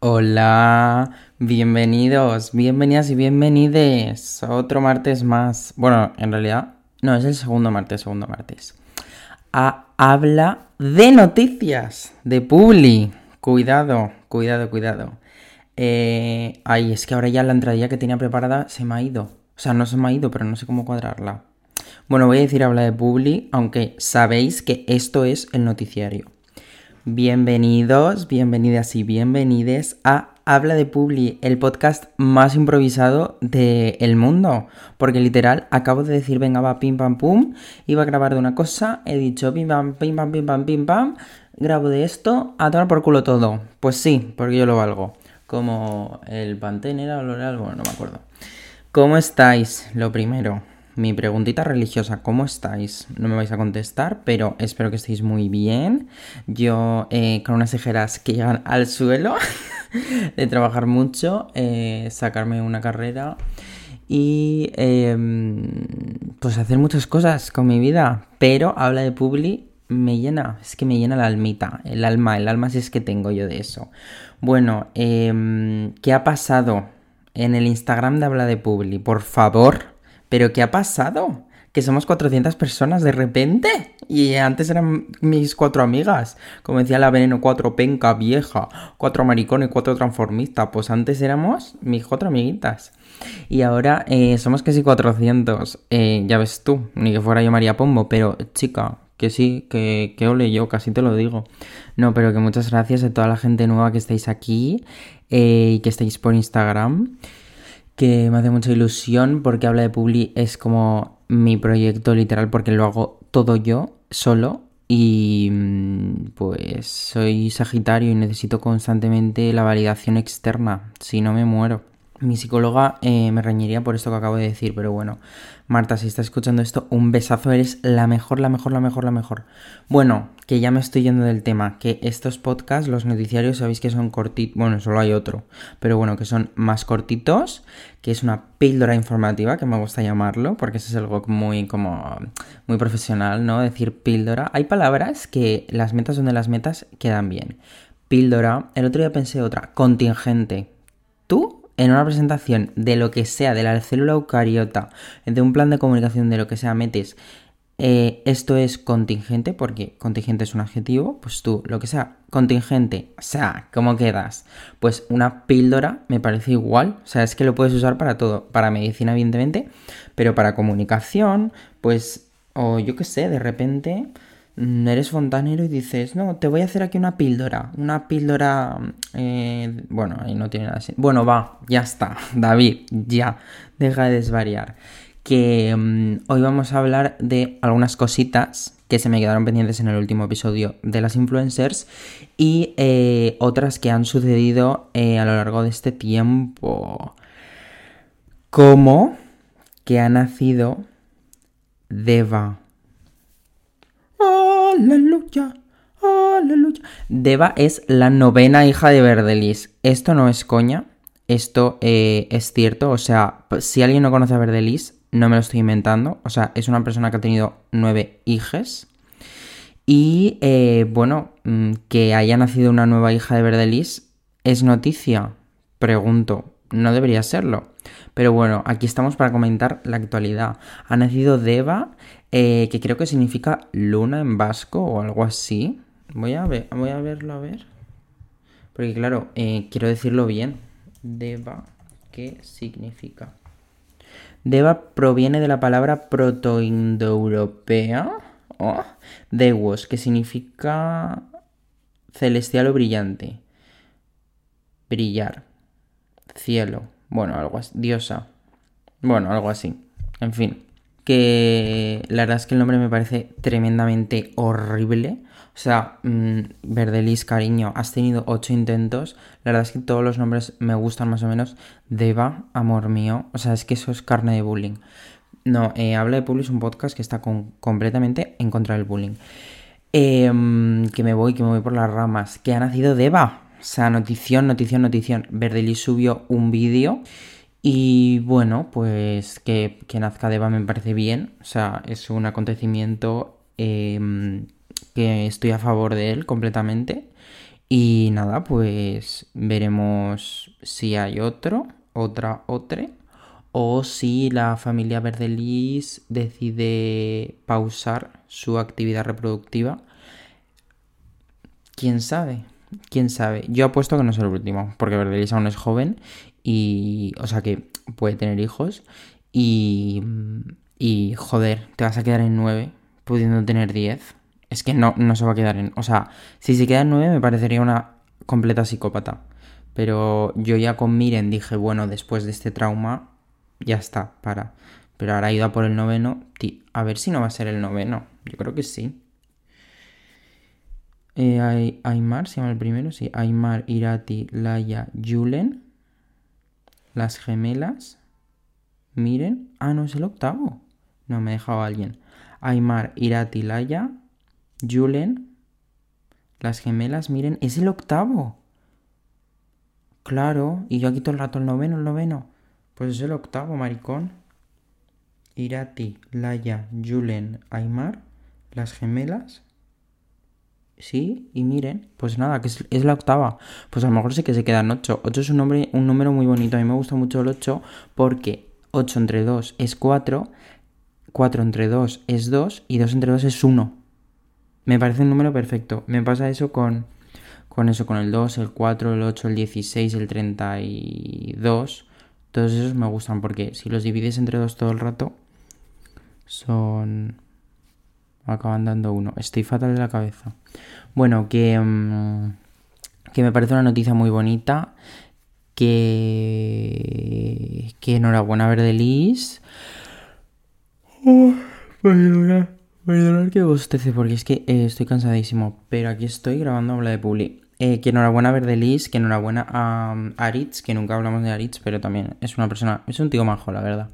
Hola, bienvenidos, bienvenidas y bienvenides a otro martes más. Bueno, en realidad, no, es el segundo martes, segundo martes. A habla de noticias, de Publi. Cuidado, cuidado, cuidado. Eh, ay, es que ahora ya la entradilla que tenía preparada se me ha ido. O sea, no se me ha ido, pero no sé cómo cuadrarla. Bueno, voy a decir habla de Publi, aunque sabéis que esto es el noticiario. Bienvenidos, bienvenidas y bienvenides a Habla de Publi, el podcast más improvisado del mundo. Porque literal, acabo de decir, venga, va, pim, pam, pum, iba a grabar de una cosa, he dicho, pim, pam, pim, pam, pim, pam, pim, pam, grabo de esto, a tomar por culo todo. Pues sí, porque yo lo valgo. Como el Pantene era o bueno, no me acuerdo. ¿Cómo estáis? Lo primero mi preguntita religiosa, ¿cómo estáis? No me vais a contestar, pero espero que estéis muy bien. Yo eh, con unas tijeras que llegan al suelo, de trabajar mucho, eh, sacarme una carrera y em, pues hacer muchas cosas con mi vida. Pero habla de Publi me llena, es que me llena la almita, el alma, el alma si es que tengo yo de eso. Bueno, eh, ¿qué ha pasado en el Instagram de Habla de Publi? Por favor ¿Pero qué ha pasado? Que somos 400 personas de repente. Y antes eran mis cuatro amigas. Como decía la veneno, cuatro penca vieja, cuatro maricones, cuatro transformistas. Pues antes éramos mis cuatro amiguitas. Y ahora eh, somos casi 400. Eh, ya ves tú, ni que fuera yo María Pombo, pero chica, que sí, que, que ole yo, casi te lo digo. No, pero que muchas gracias a toda la gente nueva que estáis aquí eh, y que estáis por Instagram que me hace mucha ilusión porque habla de Publi es como mi proyecto literal porque lo hago todo yo, solo. Y mm, pues soy Sagitario y necesito constantemente la validación externa, si no me muero. Mi psicóloga eh, me reñiría por esto que acabo de decir, pero bueno, Marta, si estás escuchando esto, un besazo, eres la mejor, la mejor, la mejor, la mejor. Bueno, que ya me estoy yendo del tema, que estos podcasts, los noticiarios, sabéis que son cortitos, bueno, solo hay otro, pero bueno, que son más cortitos, que es una píldora informativa, que me gusta llamarlo, porque eso es algo muy como, muy profesional, ¿no? Decir píldora. Hay palabras que las metas donde las metas quedan bien. Píldora, el otro día pensé otra, contingente. ¿Tú? En una presentación de lo que sea, de la célula eucariota, de un plan de comunicación de lo que sea, metes eh, esto es contingente, porque contingente es un adjetivo, pues tú, lo que sea, contingente, o sea, ¿cómo quedas? Pues una píldora me parece igual, o sea, es que lo puedes usar para todo, para medicina evidentemente, pero para comunicación, pues, o yo qué sé, de repente eres fontanero y dices, no, te voy a hacer aquí una píldora, una píldora, eh, bueno, ahí no tiene nada así. Bueno, va, ya está, David, ya, deja de desvariar. Que mm, hoy vamos a hablar de algunas cositas que se me quedaron pendientes en el último episodio de las influencers y eh, otras que han sucedido eh, a lo largo de este tiempo. Como que ha nacido Deva Aleluya. Aleluya. Deva es la novena hija de Verdelis. Esto no es coña. Esto eh, es cierto. O sea, si alguien no conoce a Verdelis, no me lo estoy inventando. O sea, es una persona que ha tenido nueve hijas. Y eh, bueno, mm, que haya nacido una nueva hija de Verdelis es noticia. Pregunto, no debería serlo. Pero bueno, aquí estamos para comentar la actualidad. Ha nacido Deva, eh, que creo que significa luna en vasco o algo así. Voy a, ver, voy a verlo a ver. Porque claro, eh, quiero decirlo bien. Deva, ¿qué significa? Deva proviene de la palabra protoindoeuropea. Oh, Dewos, que significa celestial o brillante. Brillar. Cielo. Bueno, algo así. Diosa. Bueno, algo así. En fin que la verdad es que el nombre me parece tremendamente horrible. O sea, mmm, Verdelis, cariño, has tenido ocho intentos. La verdad es que todos los nombres me gustan más o menos. Deva, amor mío. O sea, es que eso es carne de bullying. No, eh, Habla de Publi es un podcast que está completamente en contra del bullying. Em, que me voy, que me voy por las ramas. Que ha nacido Deva. O sea, notición, notición, notición. Verdelis subió un vídeo y bueno, pues que, que nazca Deva me parece bien. O sea, es un acontecimiento em, que estoy a favor de él completamente. Y nada, pues veremos si hay otro, otra, otra, o si la familia Verdelis decide pausar su actividad reproductiva. ¿Quién sabe? ¿Quién sabe? Yo apuesto que no es el último, porque Verdelis aún es joven y, o sea, que puede tener hijos y, y joder, te vas a quedar en nueve pudiendo tener diez. Es que no, no se va a quedar en... O sea, si se queda en 9 me parecería una completa psicópata. Pero yo ya con Miren dije, bueno, después de este trauma, ya está, para. Pero ahora ido a por el noveno. A ver si no va a ser el noveno. Yo creo que sí. Eh, Aymar, se llama el primero, sí. Aymar, Irati, Laia, Julen. Las gemelas. Miren. Ah, no, es el octavo. No, me he dejado alguien. Aymar, Irati, Laia, Julen, las gemelas, miren, es el octavo. Claro, y yo aquí todo el rato el noveno, el noveno. Pues es el octavo, maricón. Irati, Laia, Julen, Aymar, las gemelas. Sí, y miren, pues nada, que es, la octava. Pues a lo mejor sí que se quedan ocho. Ocho es un, nombre, un número muy bonito. A mí me gusta mucho el ocho porque ocho entre dos es cuatro, cuatro entre dos es dos y dos entre dos es uno. Me parece un número perfecto. Me pasa eso con, con eso, con el 2, el 4, el 8, el 16, el 32. Todos esos me gustan porque si los divides entre dos todo el rato, son... Acaban dando uno. Estoy fatal de la cabeza. Bueno, que, mm, que me parece una noticia muy bonita. Que, que enhorabuena Verdelis. Oh, Perdonad que bostece porque es que eh, estoy cansadísimo, pero aquí estoy grabando Habla de Publi. Eh, que enhorabuena a Verdelis, que enhorabuena a um, Aritz, que nunca hablamos de Aritz, pero también es una persona, es un tío majo, la verdad.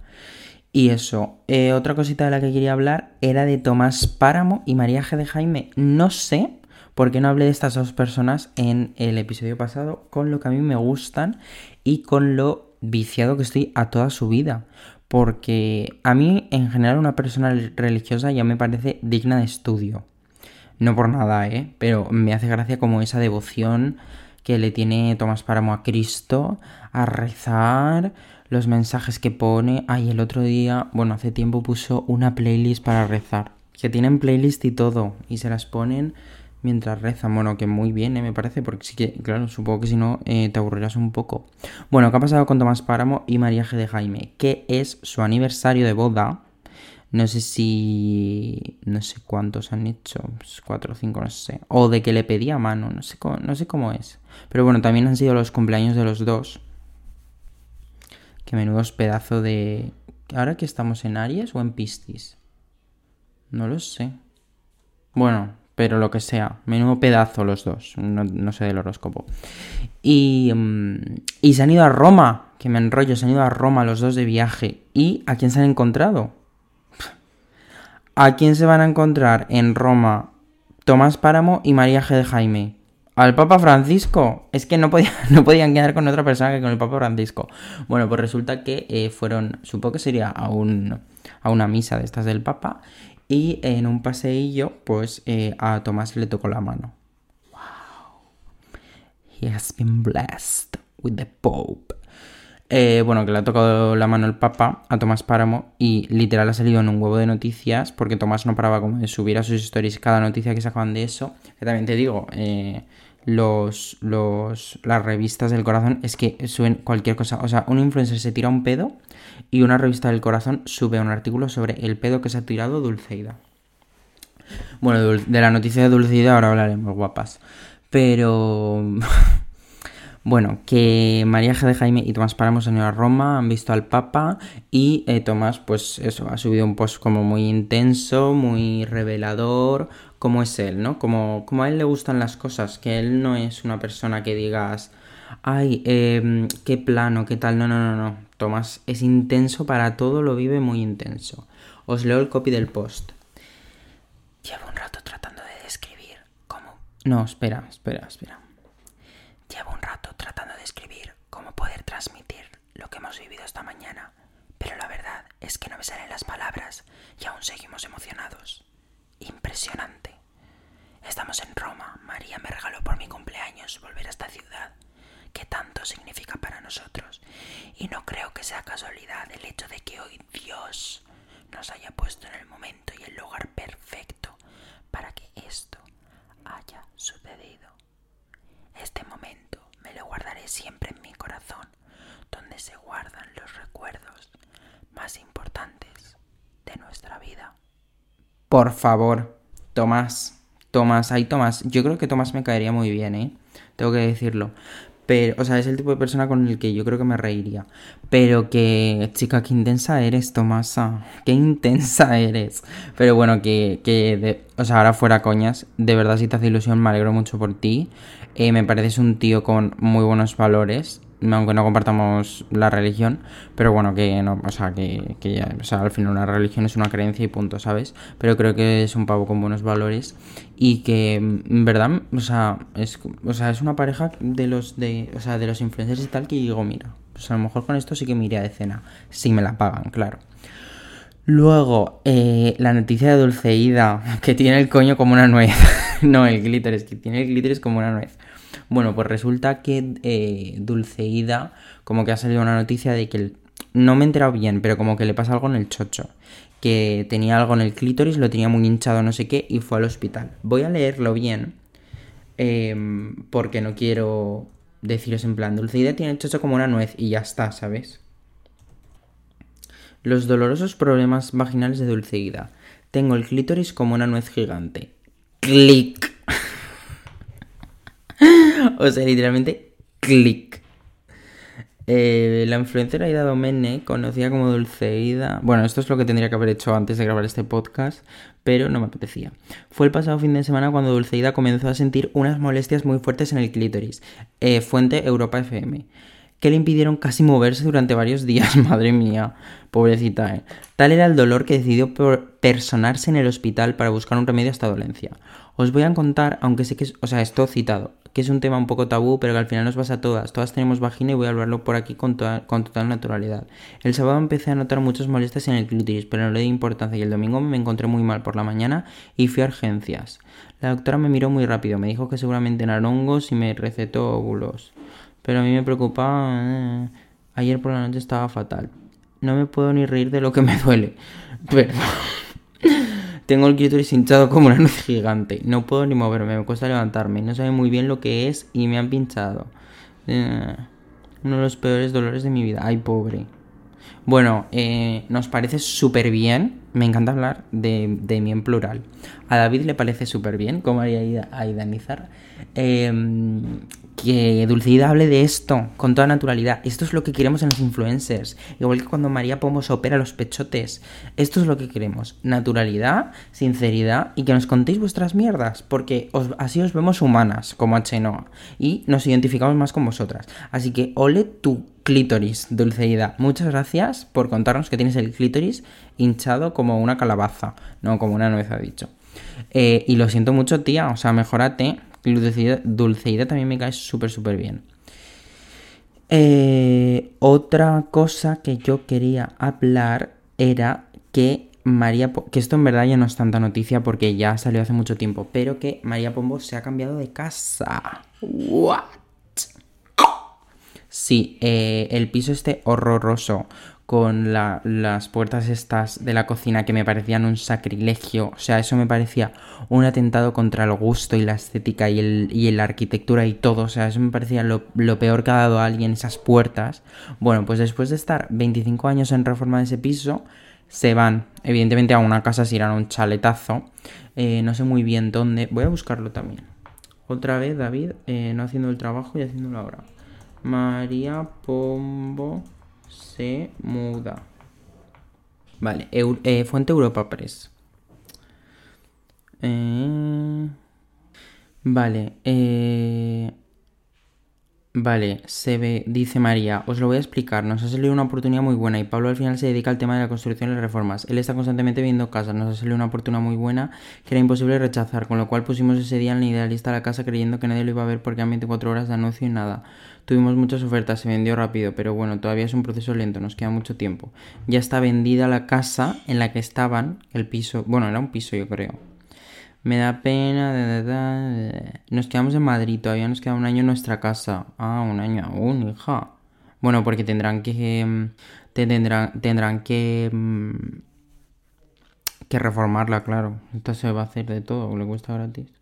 Y eso, eh, otra cosita de la que quería hablar era de Tomás Páramo y María G. de Jaime. No sé por qué no hablé de estas dos personas en el episodio pasado, con lo que a mí me gustan y con lo viciado que estoy a toda su vida porque a mí en general una persona religiosa ya me parece digna de estudio. No por nada, ¿eh? Pero me hace gracia como esa devoción que le tiene Tomás Páramo a Cristo, a rezar, los mensajes que pone. Ay, el otro día, bueno, hace tiempo puso una playlist para rezar. Que tienen playlist y todo, y se las ponen mientras rezan. Bueno, que muy bien, ¿eh? me parece, porque sí que, claro, supongo que si no eh, te aburrirás un poco. Bueno, ¿qué ha pasado con Tomás Páramo y María G. de Jaime? Que es su aniversario de boda. No sé si. No sé cuántos han hecho. Pues cuatro o cinco, no sé. O de que le pedía mano. No sé, cómo, no sé cómo es. Pero bueno, también han sido los cumpleaños de los dos. Que menudos pedazo de. ¿Ahora que estamos en Aries o en Piscis? No lo sé. Bueno, pero lo que sea, menudo pedazo los dos, no, sé del horóscopo. Y, mm, y se han ido a Roma, que me enrollo, se han ido a Roma los dos de viaje. ¿Y a quién se han encontrado? ¿A quién se van a encontrar en Roma Tomás Páramo y María G. de Jaime? Al Papa Francisco. Es que no, no podían quedar con otra persona que con el Papa Francisco. Bueno, pues resulta que eh, fueron, supongo que sería a una misa de estas del Papa y en un paseillo, pues eh, a Tomás le tocó la mano. Wow. He has been blessed with the Pope. Eh, bueno, que le ha tocado la mano el Papa a Tomás Páramo y literal ha salido en un huevo de noticias porque Tomás no paraba como de subir a sus stories cada noticia que sacaban de eso. Que también te digo, eh, los, los, las revistas del corazón es que suben cualquier cosa. O sea, un influencer se tira un pedo y una revista del corazón sube un artículo sobre el pedo que se ha tirado Dulceida. Bueno, de la noticia de Dulceida ahora hablaremos, guapas. Pero... bueno, que María G. de Jaime y Tomás Paramos han ido a Roma, han visto al Papa y eh, Tomás, pues eso, ha subido un post como muy intenso, muy revelador, como es él, ¿no? Como, a él le gustan las cosas, que él no es una persona que digas, ay, eh, qué plano, qué tal, no, no, no, no. Tomás es intenso para todo, lo vive muy intenso. Os leo el copy del post. Llevo un rato tratando de describir cómo... No, espera, espera, espera. Llevo un rato tratando de describir cómo poder transmitir lo que hemos vivido esta mañana, pero la verdad es que no me salen las palabras y aún seguimos emocionados. Impresionante. Estamos en Roma. María me regaló por mi cumpleaños volver a esta ciudad, que tanto significa para nosotros. Y no creo que sea casualidad el hecho de que hoy Dios nos haya puesto en el momento y el lugar perfecto para que esto haya sucedido. Este momento me lo guardaré siempre en mi corazón, se guardan los recuerdos más importantes de nuestra vida. Por favor, Tomás, Tomás, ay Tomás, yo creo que Tomás me caería muy bien, ¿eh? Tengo que decirlo. Pero, o sea, es el tipo de persona con el que yo creo que me reiría. Pero que, chica, qué intensa eres, Tomasa. Qué intensa eres. Pero bueno, que, que o sea, ahora fuera coñas. De verdad, si te hace ilusión, me alegro mucho por ti. Eh, me pareces un tío con muy buenos valores aunque no compartamos la religión, pero bueno, que no, o sea, que, ya, o sea, al final una religión es una creencia y punto, ¿sabes? Pero creo que es un pavo con buenos valores y que, en verdad, o sea, es, o sea, es una pareja de los, de, o sea, de los influencers y tal que digo, mira, pues a lo mejor con esto sí que me iría de cena, si me la pagan, claro. Luego, eh, la noticia de Dulceida, que tiene el coño como una nuez. no, el glitter, es que tiene el glitter como una nuez. Bueno, pues resulta que eh, Dulceida, como que ha salido una noticia de que no me he enterado bien, pero como que le pasa algo en el chocho. Que tenía algo en el clítoris, lo tenía muy hinchado, no sé qué, y fue al hospital. Voy a leerlo bien, em, porque no quiero deciros en plan, Dulceida tiene el chocho como una nuez y ya está, ¿sabes? Los dolorosos problemas vaginales de Dulceida. Tengo el clítoris como una nuez gigante. Clic. o sea, literalmente, clic. Eh, la influencer Aida Domene, conocida como Dulceida. Bueno, esto es lo que tendría que haber hecho antes de grabar este podcast, pero no me apetecía. Fue el pasado fin de semana cuando Dulceida comenzó a sentir unas molestias muy fuertes en el clítoris. Eh, fuente Europa FM. Que le impidieron casi moverse durante varios días. Madre mía, pobrecita, ¿eh? Tal era el dolor que decidió personarse en el hospital para buscar un remedio a esta dolencia. Os voy a contar, aunque sé que es, o sea, esto citado, que es un tema un poco tabú, pero que al final nos pasa a todas. Todas tenemos vagina y voy a hablarlo por aquí con, con total naturalidad. El sábado empecé a notar muchas molestias en el clítoris, pero no le di importancia y el domingo me encontré muy mal por la mañana y fui a urgencias. La doctora me miró muy rápido, me dijo que seguramente eran hongos y me recetó óvulos. Pero a mí me preocupaba... Eh, ayer por la noche estaba fatal. No me puedo ni reír de lo que me duele. Pero... Tengo el clítoris hinchado como una luz gigante. No puedo ni moverme, me cuesta levantarme. No sabe muy bien lo que es y me han pinchado. Eh, uno de los peores dolores de mi vida. Ay, pobre. Bueno, eh, nos parece súper bien. Me encanta hablar de, de, mí en plural. A David le parece súper bien, como haría a Idanizar. Eh, que Dulceida hable de esto con toda naturalidad. Esto es lo que queremos en los influencers. Igual que cuando María Pomos opera los pechotes. Esto es lo que queremos. Naturalidad, sinceridad y que nos contéis vuestras mierdas. Porque así os vemos humanas, como Chenoa. Y nos identificamos más con vosotras. Así que ole tu clítoris, Dulceida. Muchas gracias por contarnos que tienes el clítoris hinchado como una calabaza. No, como una nuez ha dicho. Eh, y lo siento mucho, tía. O sea, mejorate Dulceida, también me cae súper, súper bien. Eh, otra cosa que yo quería hablar era que María, que esto en verdad ya no es tanta noticia porque ya salió hace mucho tiempo, pero que María Pombo se ha cambiado de casa. What? Sí, eh, el piso este horroroso con las puertas estas de la cocina que me parecían un sacrilegio. O sea, eso me parecía un atentado contra el gusto y la estética y, el, y la arquitectura y todo. O sea, eso me parecía lo, peor que ha dado a alguien esas puertas. Bueno, pues después de estar 25 años en reforma de ese piso, se van, evidentemente, a una casa, si irán a un chaletazo. Eh, no sé muy bien dónde. Voy a buscarlo también. Otra vez, David, eh, no haciendo el trabajo y haciéndolo ahora. María Pombo se muda. Vale, eh, Fuente Europa Press. Eh, vale, eh, Vale, se ve, dice María, os lo voy a explicar, nos ha salido una oportunidad muy buena y Pablo al final se dedica al tema de la construcción y las reformas. Él está constantemente viendo casas, nos ha salido una oportunidad muy buena que era imposible rechazar, con lo cual pusimos ese día en la idealista la casa creyendo que nadie lo iba a ver porque han 24 horas de anuncio y nada. Tuvimos muchas ofertas, se vendió rápido, pero bueno, todavía es un proceso lento, nos queda mucho tiempo. Ya está vendida la casa en la que estaban, el piso, bueno, era un piso yo creo Me da pena. Nos quedamos en Madrid, todavía nos queda un año en nuestra casa. Ah, un año aún, hija. Bueno, porque tendrán que. Mm, tendrán, tendrán que. Mm, que reformarla, claro. Esto se va a hacer de todo, le cuesta gratis.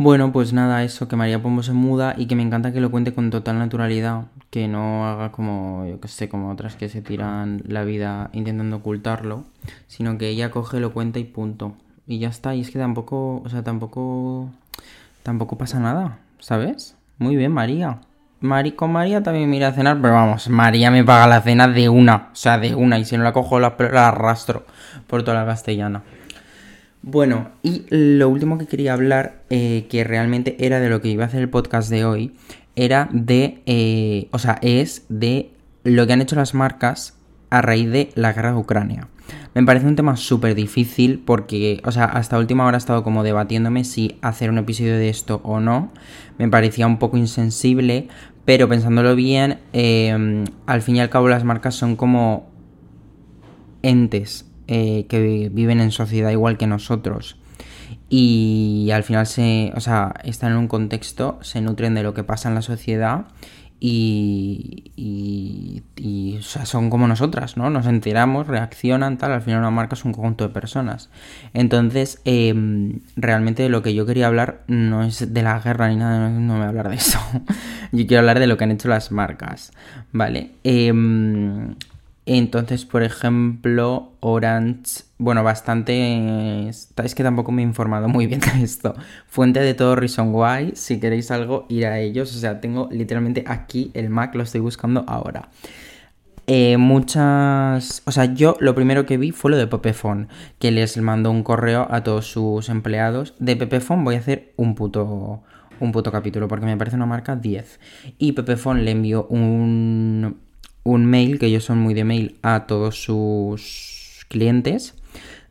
Bueno, pues nada, eso, que María Pombo se muda y que me encanta que lo cuente con total naturalidad, que no haga como, yo que sé, como otras que se tiran la vida intentando ocultarlo, sino que ella coge, lo cuenta y punto. Y ya está, y es que tampoco, o sea, tampoco, tampoco pasa nada, ¿sabes? Muy bien, María. Mari, con María también me iré a cenar, pero vamos, María me paga la cena de una, o sea, de una, y si no la cojo la, la arrastro por toda la castellana. Bueno, y lo último que quería hablar, eh, que realmente era de lo que iba a hacer el podcast de hoy, era de, eh, o sea, es de lo que han hecho las marcas a raíz de la guerra de Ucrania. Me parece un tema súper difícil porque, o sea, hasta última hora he estado como debatiéndome si hacer un episodio de esto o no. Me parecía un poco insensible, pero pensándolo bien, eh, al fin y al cabo las marcas son como entes eh, que viven en sociedad igual que nosotros y al final se, o sea, están en un contexto, se nutren de lo que pasa en la sociedad y, y, o sea, son como nosotras, ¿no? Nos enteramos, reaccionan, tal, al final una marca es un conjunto de personas. Entonces, em, realmente lo que yo quería hablar no es de la guerra ni nada, no, voy a hablar de eso. yo quiero hablar de lo que han hecho las marcas, ¿vale? Eh, entonces, por ejemplo, Orange, bueno, bastante... Es que tampoco me he informado muy bien de esto. Fuente de todo Reason Why, si queréis algo, ir a ellos. O sea, tengo literalmente aquí el Mac, lo estoy buscando ahora. Eh, muchas... O sea, yo lo primero que vi fue lo de Pepefon, que les mandó un correo a todos sus empleados. De Pepefon voy a hacer un puto, un puto capítulo, porque me parece una marca 10. Y Pepefon le envió un un mail, que ellos son muy de mail, a todos sus clientes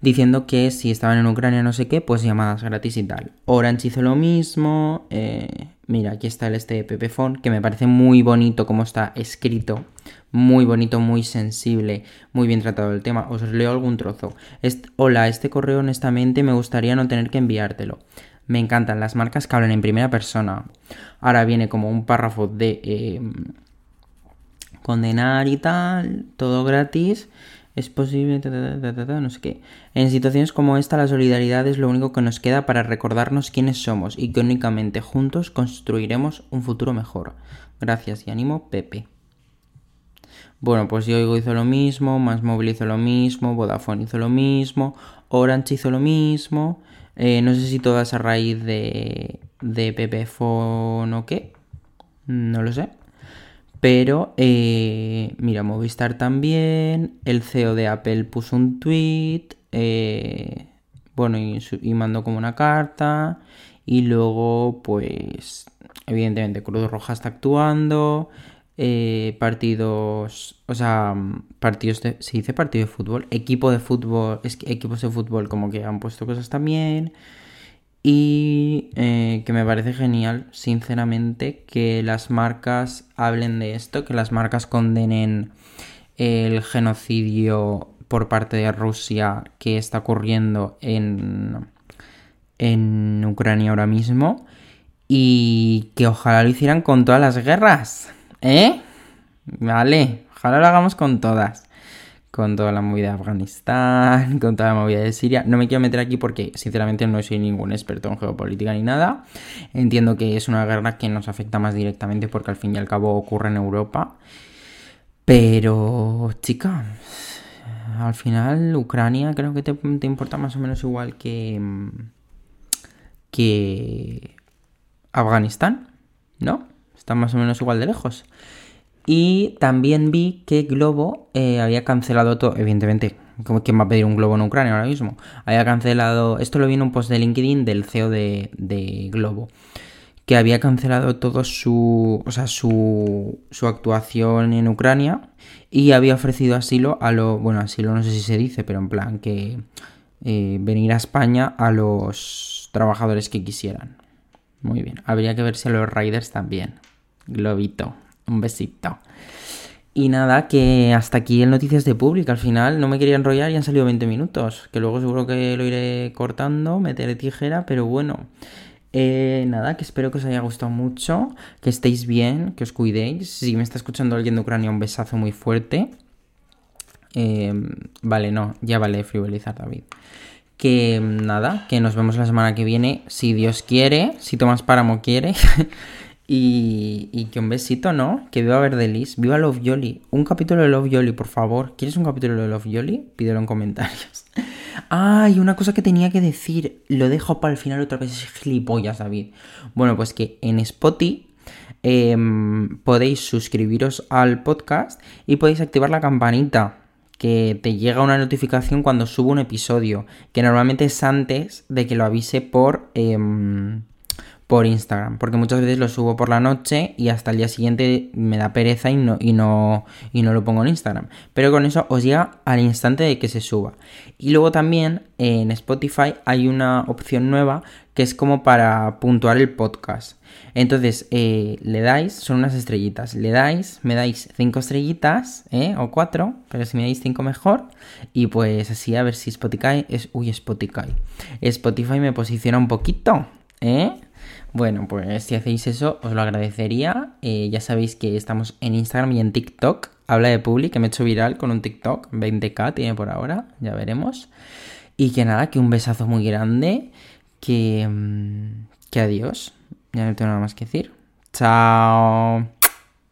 diciendo que si estaban en Ucrania no sé qué, pues llamadas gratis y tal. Orange hizo lo mismo. Eh, mira, aquí está el este Phone, que me parece muy bonito como está escrito. Muy bonito, muy sensible, muy bien tratado el tema. Os leo algún trozo. Hola, este correo honestamente me gustaría no tener que enviártelo. Me encantan las marcas que hablan en primera persona. Ahora viene como un párrafo de... Eh, condenar y tal, todo gratis, es posible, no sé qué. En situaciones como esta, la solidaridad es lo único que nos queda para recordarnos quiénes somos y que únicamente juntos construiremos un futuro mejor. Gracias y ánimo, Pepe. Bueno, pues Yoigo hizo lo mismo, Más Móvil hizo lo mismo, Vodafone hizo lo mismo, Orange hizo lo mismo. Eh, no sé si todas a raíz de, de Pepefone o qué. No lo sé. Pero, eh, mira, Movistar también, el CEO de Apple puso un tweet, eh, bueno, y, mandó como una carta, y luego, pues, evidentemente, Cruz Roja está actuando, eh, partidos, o sea, partidos de, se dice partido de fútbol, equipo de fútbol, es que equipos de fútbol como que han puesto cosas también. Y eh, que me parece genial, sinceramente, que las marcas hablen de esto, que las marcas condenen el genocidio por parte de Rusia que está ocurriendo en, en Ucrania ahora mismo y que ojalá lo hicieran con todas las guerras, ¿eh? Vale, ojalá lo hagamos con todas con toda la movida de Afganistán, con toda la movida de Siria. No me quiero meter aquí porque sinceramente no soy ningún experto en geopolítica ni nada. Entiendo que es una guerra que nos afecta más directamente porque al fin y al cabo ocurre en Europa. Pero, chica, al final Ucrania creo que te, te importa más o menos igual que... que... Afganistán, ¿no? Está más o menos igual de lejos. Y también vi que Globo eh, había cancelado todo, evidentemente, ¿quién va a pedir un globo en Ucrania ahora mismo? Había cancelado, esto lo vi en un post de LinkedIn del CEO de, Globo, que había cancelado todo su, o sea, su, su actuación en Ucrania y había ofrecido asilo a lo, bueno, asilo no sé si se dice, pero en plan que eh, venir a España a los trabajadores que quisieran. Muy bien, habría que ver si a los riders también. Globito. Un besito. Y nada, que hasta aquí el Noticias de Pública. Al final no me quería enrollar y han salido 20 minutos. Que luego seguro que lo iré cortando, meteré tijera, pero bueno. Eh, nada, que espero que os haya gustado mucho, que estéis bien, que os cuidéis. Si me está escuchando alguien de Ucrania, un besazo muy fuerte. Eh, vale, no, ya vale frivolizar, David. Que nada, que nos vemos la semana que viene, si Dios quiere, si Tomás Páramo quiere. Y, que un besito, ¿no? Que viva Verdelis, viva Love Yoli. Un capítulo de Love Yoli, por favor. ¿Quieres un capítulo de Love Yoli? Pídelo en comentarios. Ah, y una cosa que tenía que decir. Lo dejo para el final otra vez. Es gilipollas, David. Bueno, pues que en Spotify em, podéis suscribiros al podcast y podéis activar la campanita que te llega una notificación cuando subo un episodio, que normalmente es antes de que lo avise por... Em, por Instagram, porque muchas veces lo subo por la noche y hasta el día siguiente me da pereza y no, y no, y no lo pongo en Instagram. Pero con eso os llega al instante de que se suba. Y luego también en Spotify hay una opción nueva que es como para puntuar el podcast. Entonces eh, le dais, son unas estrellitas, le dais, me dais cinco estrellitas, ¿eh? o cuatro, pero si me dais cinco mejor. Y pues así a ver si Spotify es... Uy, Spotify. Spotify me posiciona un poquito, ¿eh? Bueno, pues si hacéis eso, os lo agradecería. Eh, ya sabéis que estamos en Instagram y en TikTok. Habla de Publi, que me he hecho viral con un TikTok. 20k tiene por ahora, ya veremos. Y que nada, que un besazo muy grande. Que, mm, que adiós. Ya no tengo nada más que decir. Chao.